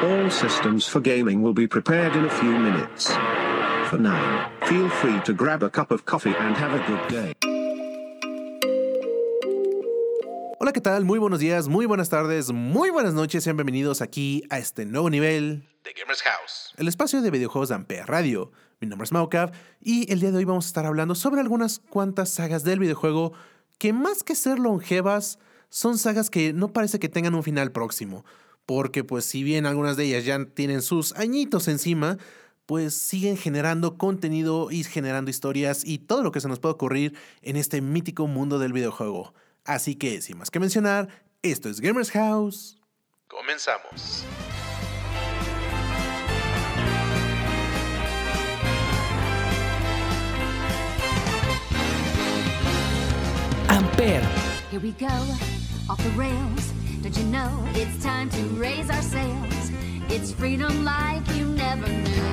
All systems for gaming will be prepared in a few minutes. For now, feel free to grab a cup of coffee and have a good day. Hola, ¿qué tal? Muy buenos días, muy buenas tardes, muy buenas noches. Sean bienvenidos aquí a este nuevo nivel de Gamers House. el espacio de videojuegos de Ampere Radio. Mi nombre es Maucav y el día de hoy vamos a estar hablando sobre algunas cuantas sagas del videojuego que más que ser longevas, son sagas que no parece que tengan un final próximo. Porque pues si bien algunas de ellas ya tienen sus añitos encima, pues siguen generando contenido y generando historias y todo lo que se nos puede ocurrir en este mítico mundo del videojuego. Así que, sin más que mencionar, esto es Gamers House. Comenzamos. Amper, Here we go, off the rails. Don't you know it's time to raise our sails? It's freedom like you never knew.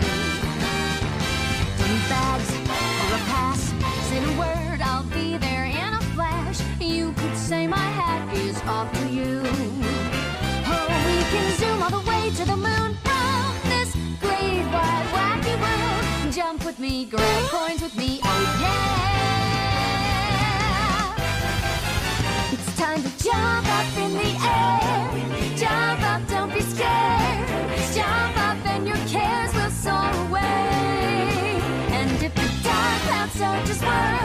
Don't need bags or a pass. Say the word, I'll be there in a flash. You could say my hat is off to you. Oh, we can zoom all the way to the moon. Round this great wide wacky world. Jump with me, grab coins with me. Oh yeah. It's time to jump up in the this world.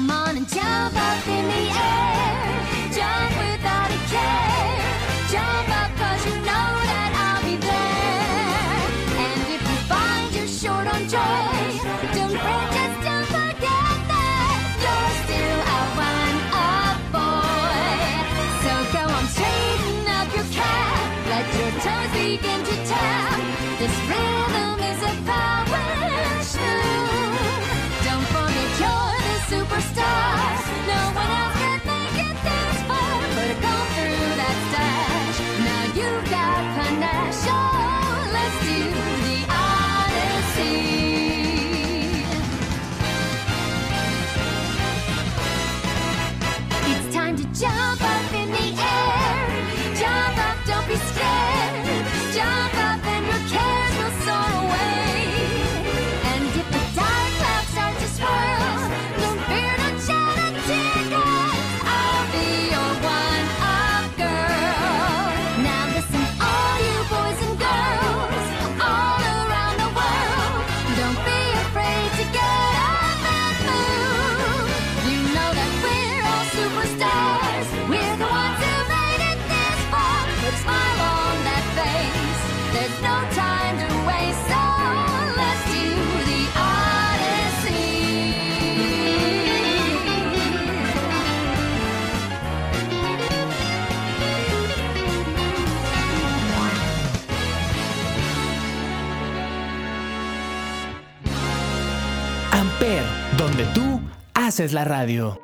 Come on and jump up in the air. Haces la radio.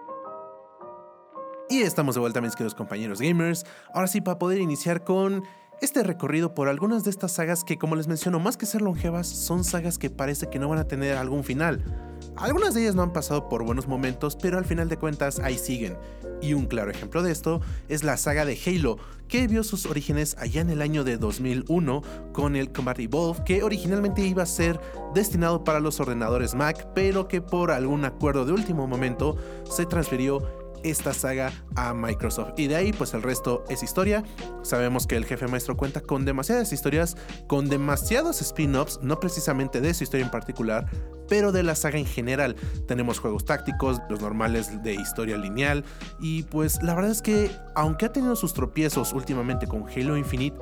Y estamos de vuelta, mis queridos compañeros gamers. Ahora sí, para poder iniciar con este recorrido por algunas de estas sagas que, como les menciono, más que ser longevas, son sagas que parece que no van a tener algún final. Algunas de ellas no han pasado por buenos momentos, pero al final de cuentas ahí siguen. Y un claro ejemplo de esto es la saga de Halo, que vio sus orígenes allá en el año de 2001 con el Combat Evolve, que originalmente iba a ser destinado para los ordenadores Mac, pero que por algún acuerdo de último momento se transfirió esta saga a Microsoft. Y de ahí, pues el resto es historia. Sabemos que el jefe maestro cuenta con demasiadas historias, con demasiados spin-offs, no precisamente de su historia en particular, pero de la saga en general. Tenemos juegos tácticos, los normales de historia lineal. Y pues la verdad es que, aunque ha tenido sus tropiezos últimamente con Halo Infinite,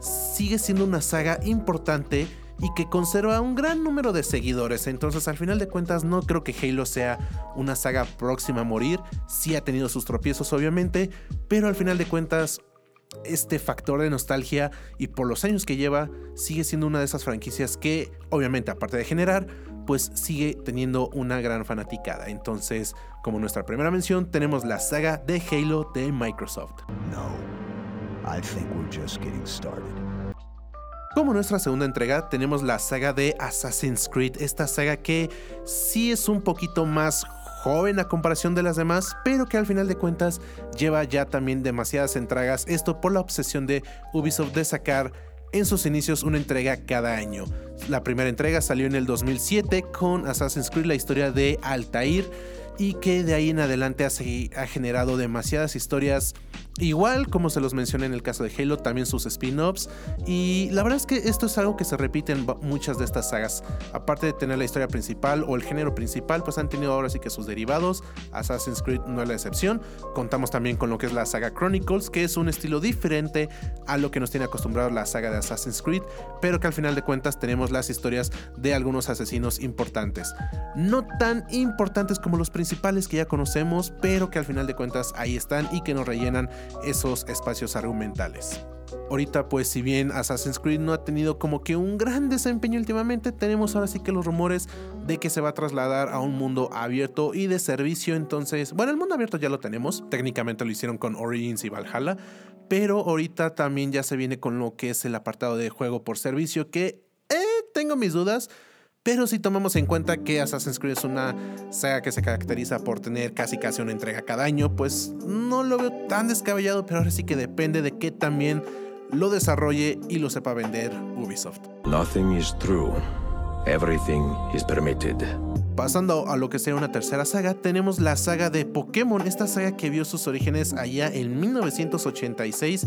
sigue siendo una saga importante y que conserva un gran número de seguidores. Entonces, al final de cuentas, no creo que Halo sea una saga próxima a morir. Sí ha tenido sus tropiezos, obviamente, pero al final de cuentas, este factor de nostalgia y por los años que lleva, sigue siendo una de esas franquicias que, obviamente, aparte de generar, pues sigue teniendo una gran fanaticada. Entonces, como nuestra primera mención, tenemos la saga de Halo de Microsoft. No. I think we're just getting started. Como nuestra segunda entrega tenemos la saga de Assassin's Creed, esta saga que sí es un poquito más joven a comparación de las demás, pero que al final de cuentas lleva ya también demasiadas entregas, esto por la obsesión de Ubisoft de sacar en sus inicios una entrega cada año. La primera entrega salió en el 2007 con Assassin's Creed, la historia de Altair, y que de ahí en adelante ha, generado demasiadas historias. Igual como se los mencioné en el caso de Halo, también sus spin-offs. Y la verdad es que esto es algo que se repite en muchas de estas sagas. Aparte de tener la historia principal o el género principal, pues han tenido ahora sí que sus derivados. Assassin's Creed no es la excepción. Contamos también con lo que es la saga Chronicles, que es un estilo diferente a lo que nos tiene acostumbrado la saga de Assassin's Creed, pero que al final de cuentas tenemos las historias de algunos asesinos importantes. No tan importantes como los principales que ya conocemos, pero que al final de cuentas ahí están y que nos rellenan esos espacios argumentales. Ahorita pues si bien Assassin's Creed no ha tenido como que un gran desempeño últimamente, tenemos ahora sí que los rumores de que se va a trasladar a un mundo abierto y de servicio, entonces, bueno, el mundo abierto ya lo tenemos, técnicamente lo hicieron con Origins y Valhalla, pero ahorita también ya se viene con lo que es el apartado de juego por servicio que eh, tengo mis dudas. Pero si tomamos en cuenta que Assassin's Creed es una saga que se caracteriza por tener casi casi una entrega cada año, pues no lo veo tan descabellado, pero ahora sí que depende de que también lo desarrolle y lo sepa vender Ubisoft. Nothing is true. Everything is permitted. Pasando a lo que sea una tercera saga, tenemos la saga de Pokémon, esta saga que vio sus orígenes allá en 1986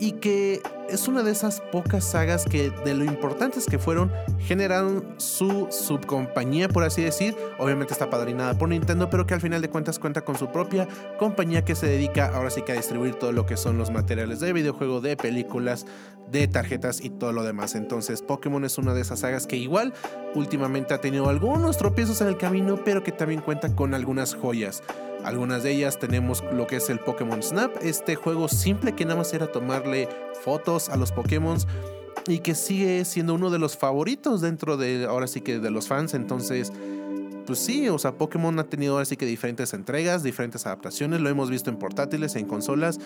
y que es una de esas pocas sagas que de lo importantes que fueron generaron su subcompañía por así decir, obviamente está padrinada por Nintendo, pero que al final de cuentas cuenta con su propia compañía que se dedica ahora sí que a distribuir todo lo que son los materiales de videojuego, de películas, de tarjetas y todo lo demás. Entonces Pokémon es una de esas sagas que igual últimamente ha tenido algunos tropiezos en el camino, pero que también cuenta con algunas joyas. Algunas de ellas tenemos lo que es el Pokémon Snap, este juego simple que nada más era tomarle fotos a los Pokémon y que sigue siendo uno de los favoritos dentro de ahora sí que de los fans. Entonces, pues sí, o sea, Pokémon ha tenido ahora sí que diferentes entregas, diferentes adaptaciones, lo hemos visto en portátiles, en consolas,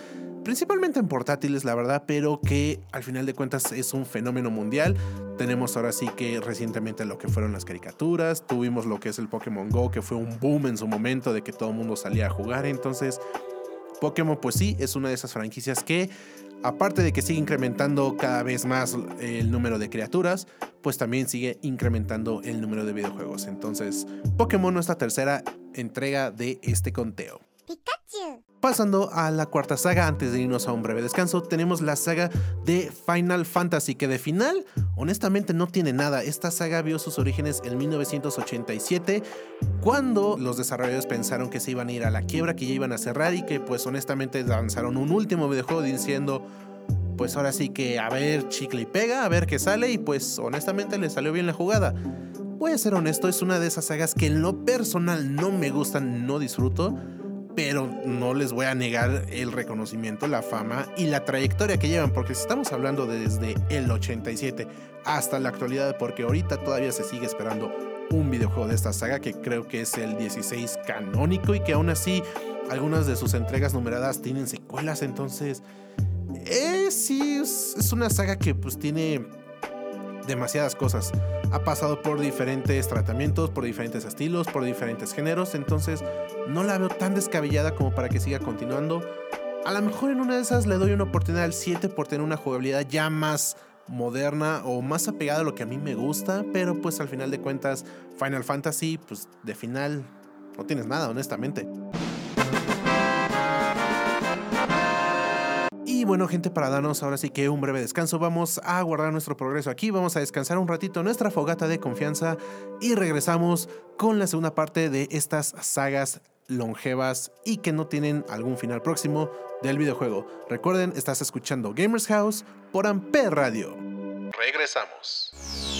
principalmente en portátiles, la verdad, pero que al final de cuentas es un fenómeno mundial. Tenemos ahora sí que recientemente lo que fueron las caricaturas, tuvimos lo que es el Pokémon Go, que fue un boom en su momento de que todo el mundo salía a jugar, entonces Pokémon pues sí, es una de esas franquicias que aparte de que sigue incrementando cada vez más el número de criaturas, pues también sigue incrementando el número de videojuegos. Entonces, Pokémon nuestra tercera entrega de este conteo. Pasando a la cuarta saga, antes de irnos a un breve descanso, tenemos la saga de Final Fantasy, que de final, honestamente, no tiene nada. Esta saga vio sus orígenes en 1987, cuando los desarrolladores pensaron que se iban a ir a la quiebra, que ya iban a cerrar y que, pues, honestamente, lanzaron un último videojuego diciendo. Pues ahora sí que a ver chicle y pega, a ver qué sale y pues honestamente le salió bien la jugada. Voy a ser honesto, es una de esas sagas que en lo personal no me gustan, no disfruto, pero no les voy a negar el reconocimiento, la fama y la trayectoria que llevan, porque si estamos hablando desde el 87 hasta la actualidad, porque ahorita todavía se sigue esperando un videojuego de esta saga que creo que es el 16 canónico y que aún así algunas de sus entregas numeradas tienen secuelas, entonces eh, sí es, es una saga que pues tiene demasiadas cosas. Ha pasado por diferentes tratamientos, por diferentes estilos, por diferentes géneros, entonces no la veo tan descabellada como para que siga continuando. A lo mejor en una de esas le doy una oportunidad al 7 por tener una jugabilidad ya más moderna o más apegada a lo que a mí me gusta, pero pues al final de cuentas Final Fantasy, pues de final no tienes nada, honestamente. Bueno, gente, para darnos ahora sí que un breve descanso, vamos a guardar nuestro progreso aquí, vamos a descansar un ratito nuestra fogata de confianza y regresamos con la segunda parte de estas sagas longevas y que no tienen algún final próximo del videojuego. Recuerden, estás escuchando Gamers House por Amper Radio. Regresamos.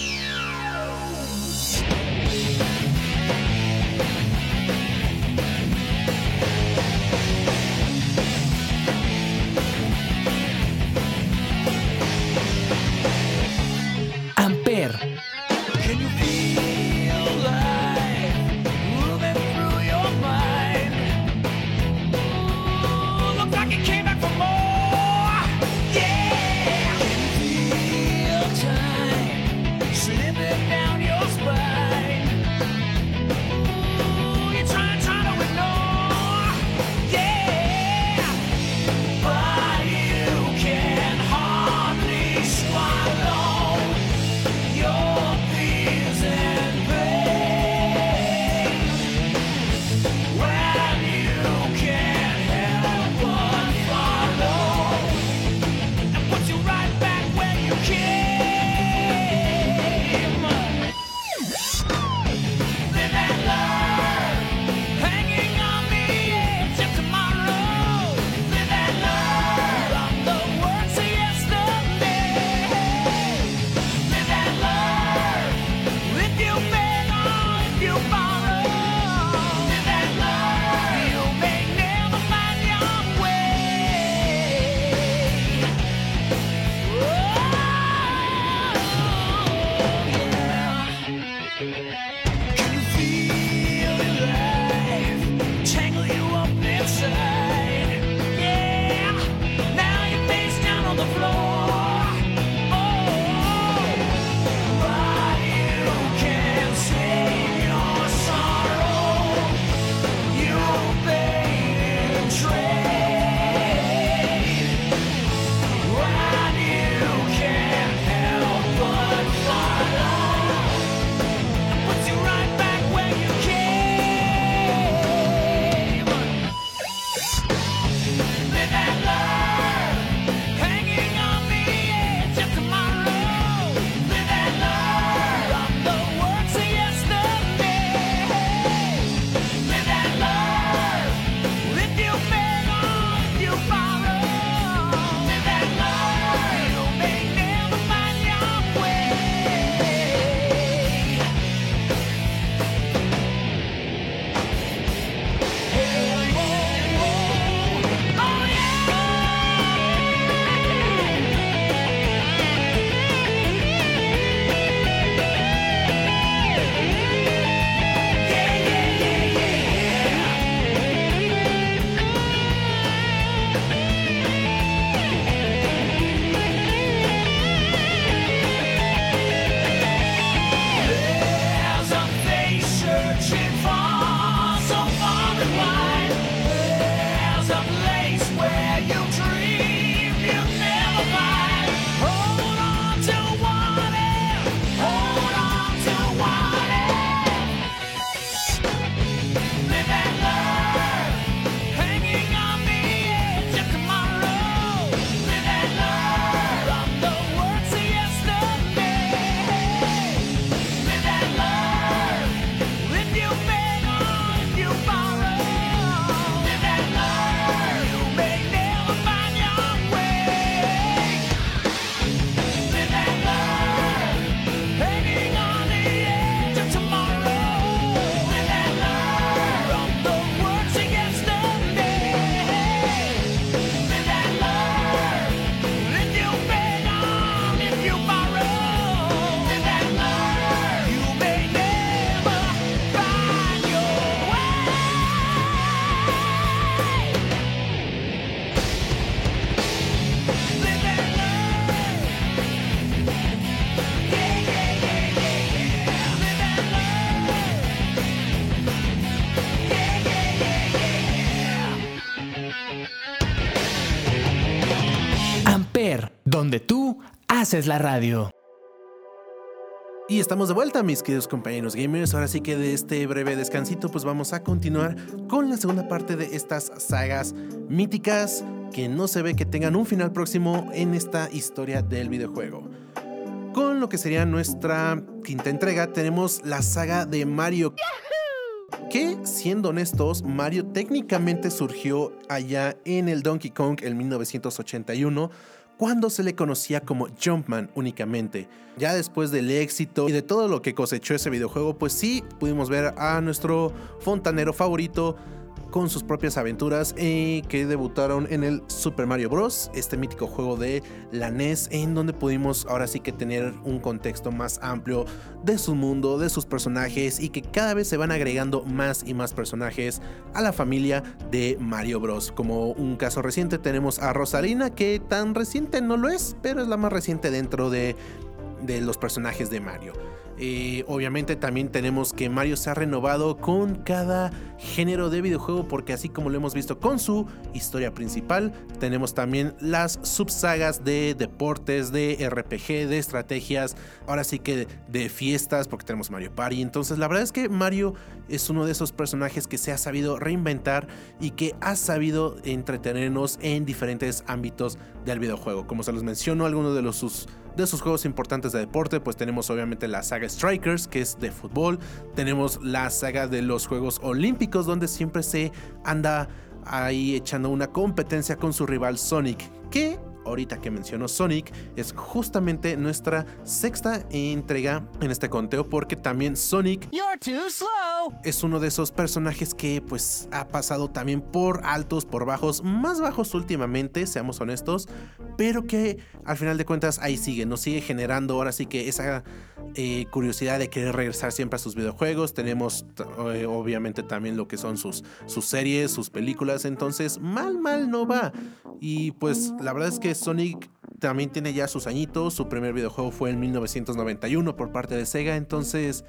Haces la radio. Y estamos de vuelta, mis queridos compañeros gamers. Ahora sí que de este breve descansito, pues vamos a continuar con la segunda parte de estas sagas míticas que no se ve que tengan un final próximo en esta historia del videojuego. Con lo que sería nuestra quinta entrega, tenemos la saga de Mario. Que, siendo honestos, Mario técnicamente surgió allá en el Donkey Kong en 1981 cuando se le conocía como Jumpman únicamente. Ya después del éxito y de todo lo que cosechó ese videojuego, pues sí pudimos ver a nuestro fontanero favorito con sus propias aventuras eh, que debutaron en el Super Mario Bros., este mítico juego de la NES, en donde pudimos ahora sí que tener un contexto más amplio de su mundo, de sus personajes y que cada vez se van agregando más y más personajes a la familia de Mario Bros. Como un caso reciente tenemos a Rosalina, que tan reciente no lo es, pero es la más reciente dentro de, de los personajes de Mario. Eh, obviamente también tenemos que Mario se ha renovado con cada género de videojuego porque así como lo hemos visto con su historia principal, tenemos también las subsagas de deportes, de RPG, de estrategias, ahora sí que de fiestas porque tenemos Mario Party. Entonces la verdad es que Mario es uno de esos personajes que se ha sabido reinventar y que ha sabido entretenernos en diferentes ámbitos del videojuego. Como se los menciono, algunos de los sus de sus juegos importantes de deporte, pues tenemos obviamente la saga Strikers, que es de fútbol, tenemos la saga de los Juegos Olímpicos, donde siempre se anda ahí echando una competencia con su rival Sonic, ahorita que menciono Sonic, es justamente nuestra sexta entrega en este conteo porque también Sonic es uno de esos personajes que pues ha pasado también por altos, por bajos, más bajos últimamente, seamos honestos, pero que al final de cuentas ahí sigue, nos sigue generando ahora sí que esa eh, curiosidad de querer regresar siempre a sus videojuegos, tenemos eh, obviamente también lo que son sus, sus series, sus películas, entonces mal, mal no va. Y pues la verdad es que Sonic también tiene ya sus añitos. Su primer videojuego fue en 1991 por parte de Sega. Entonces,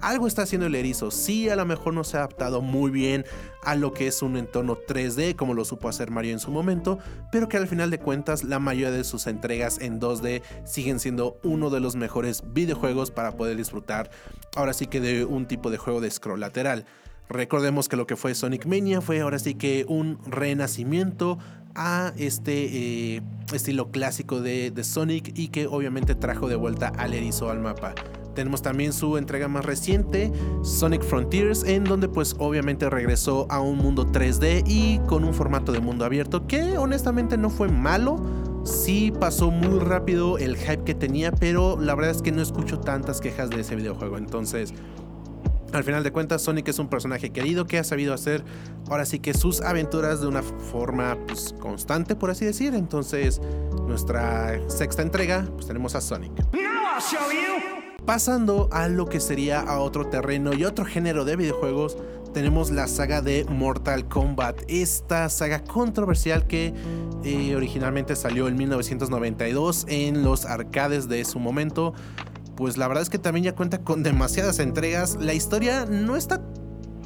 algo está haciendo el erizo. Sí, a lo mejor no se ha adaptado muy bien a lo que es un entorno 3D como lo supo hacer Mario en su momento, pero que al final de cuentas la mayoría de sus entregas en 2D siguen siendo uno de los mejores videojuegos para poder disfrutar ahora sí que de un tipo de juego de scroll lateral. Recordemos que lo que fue Sonic Mania fue ahora sí que un renacimiento a este eh, estilo clásico de, de, Sonic y que obviamente trajo de vuelta al erizo al mapa. Tenemos también su entrega más reciente, Sonic Frontiers, en donde pues obviamente regresó a un mundo 3D y con un formato de mundo abierto que honestamente no fue malo. Sí pasó muy rápido el hype que tenía, pero la verdad es que no escucho tantas quejas de ese videojuego. Entonces, al final de cuentas, Sonic es un personaje querido que ha sabido hacer ahora sí que sus aventuras de una forma pues, constante, por así decir. Entonces, nuestra sexta entrega, pues tenemos a Sonic. Pasando a lo que sería a otro terreno y otro género de videojuegos, tenemos la saga de Mortal Kombat. Esta saga controversial que eh, originalmente salió en 1992 en los arcades de su momento pues la verdad es que también ya cuenta con demasiadas entregas. La historia no está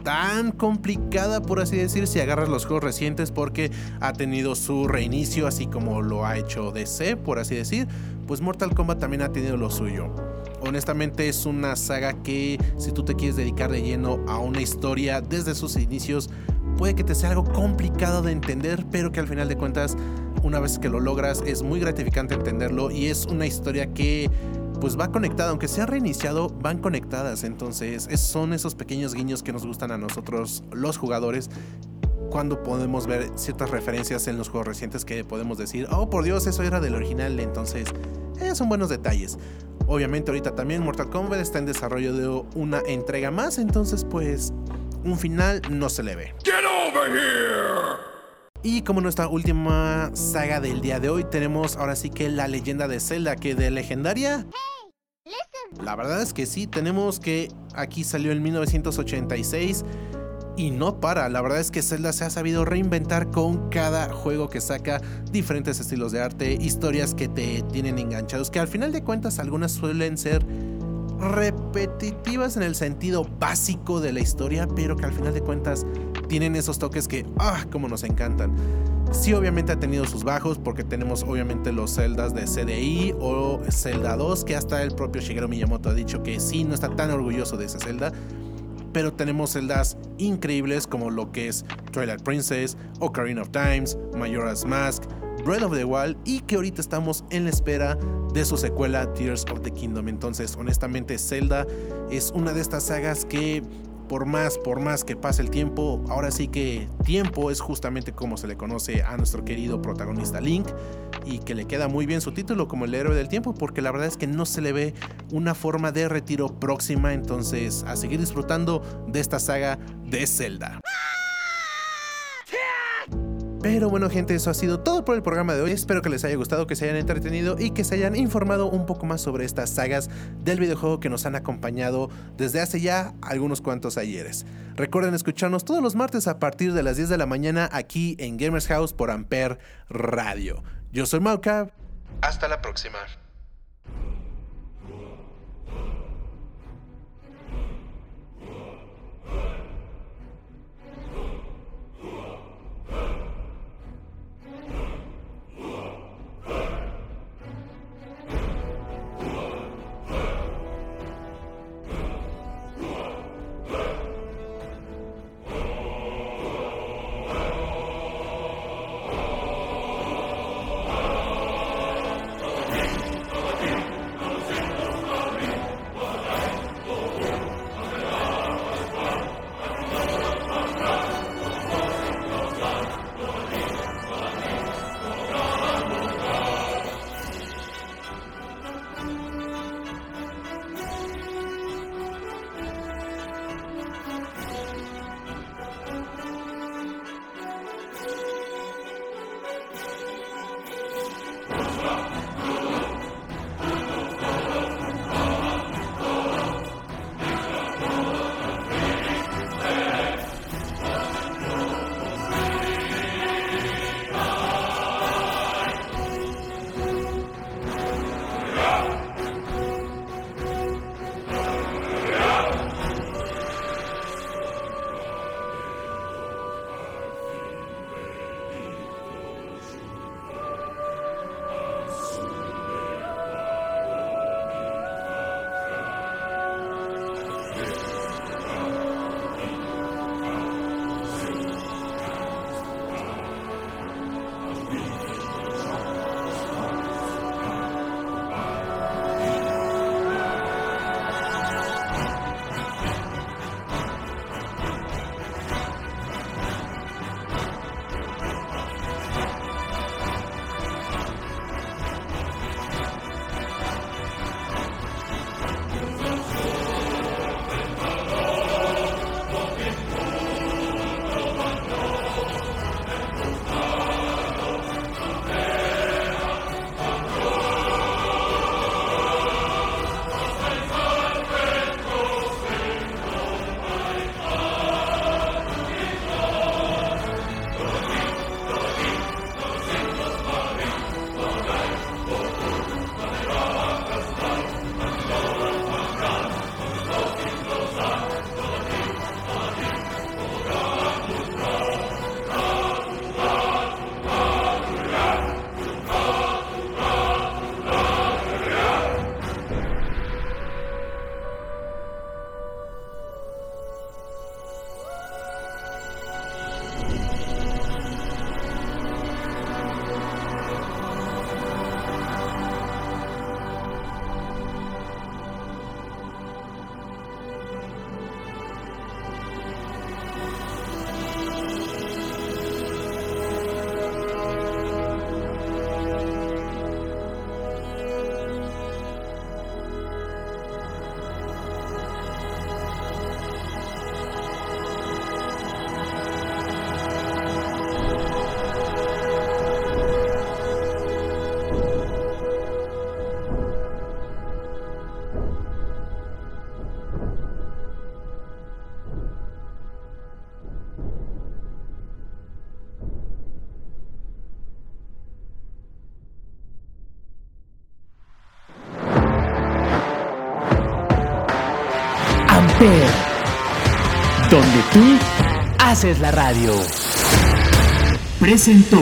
tan complicada, por así decir, si agarras los juegos recientes, porque ha tenido su reinicio, así como lo ha hecho DC, por así decir. Pues Mortal Kombat también ha tenido lo suyo. Honestamente es una saga que si tú te quieres dedicar de lleno a una historia desde sus inicios, puede que te sea algo complicado de entender, pero que al final de cuentas, una vez que lo logras, es muy gratificante entenderlo y es una historia que pues va conectada, aunque se ha reiniciado, van conectadas. Entonces, es, son esos pequeños guiños que nos gustan a nosotros, los jugadores, cuando podemos ver ciertas referencias en los juegos recientes que podemos decir, oh por Dios, eso era del original. Entonces, eh, son buenos detalles. Obviamente, ahorita también Mortal Kombat está en desarrollo de una entrega más. Entonces, pues, un final no se le ve. Get over here! Y como nuestra última saga del día de hoy, tenemos ahora sí que la leyenda de Zelda, que de legendaria. La verdad es que sí, tenemos que aquí salió en 1986 y no para. La verdad es que Zelda se ha sabido reinventar con cada juego que saca diferentes estilos de arte, historias que te tienen enganchados, que al final de cuentas algunas suelen ser repetitivas en el sentido básico de la historia, pero que al final de cuentas tienen esos toques que, ah, como nos encantan. Sí, obviamente ha tenido sus bajos, porque tenemos obviamente los Zeldas de CDI o Zelda 2, que hasta el propio Shigeru Miyamoto ha dicho que sí, no está tan orgulloso de ese Zelda. Pero tenemos celdas increíbles como lo que es Twilight Princess, Ocarina of Times, Majora's Mask, Breath of the Wild y que ahorita estamos en la espera de su secuela Tears of the Kingdom. Entonces, honestamente, Zelda es una de estas sagas que por más, por más que pase el tiempo, ahora sí que tiempo es justamente como se le conoce a nuestro querido protagonista Link y que le queda muy bien su título como el héroe del tiempo porque la verdad es que no se le ve una forma de retiro próxima, entonces a seguir disfrutando de esta saga de Zelda. Pero bueno gente, eso ha sido todo por el programa de hoy. Espero que les haya gustado, que se hayan entretenido y que se hayan informado un poco más sobre estas sagas del videojuego que nos han acompañado desde hace ya algunos cuantos ayeres. Recuerden escucharnos todos los martes a partir de las 10 de la mañana aquí en Gamers House por Amper Radio. Yo soy Mauka. Hasta la próxima. Tú haces la radio. Presentó.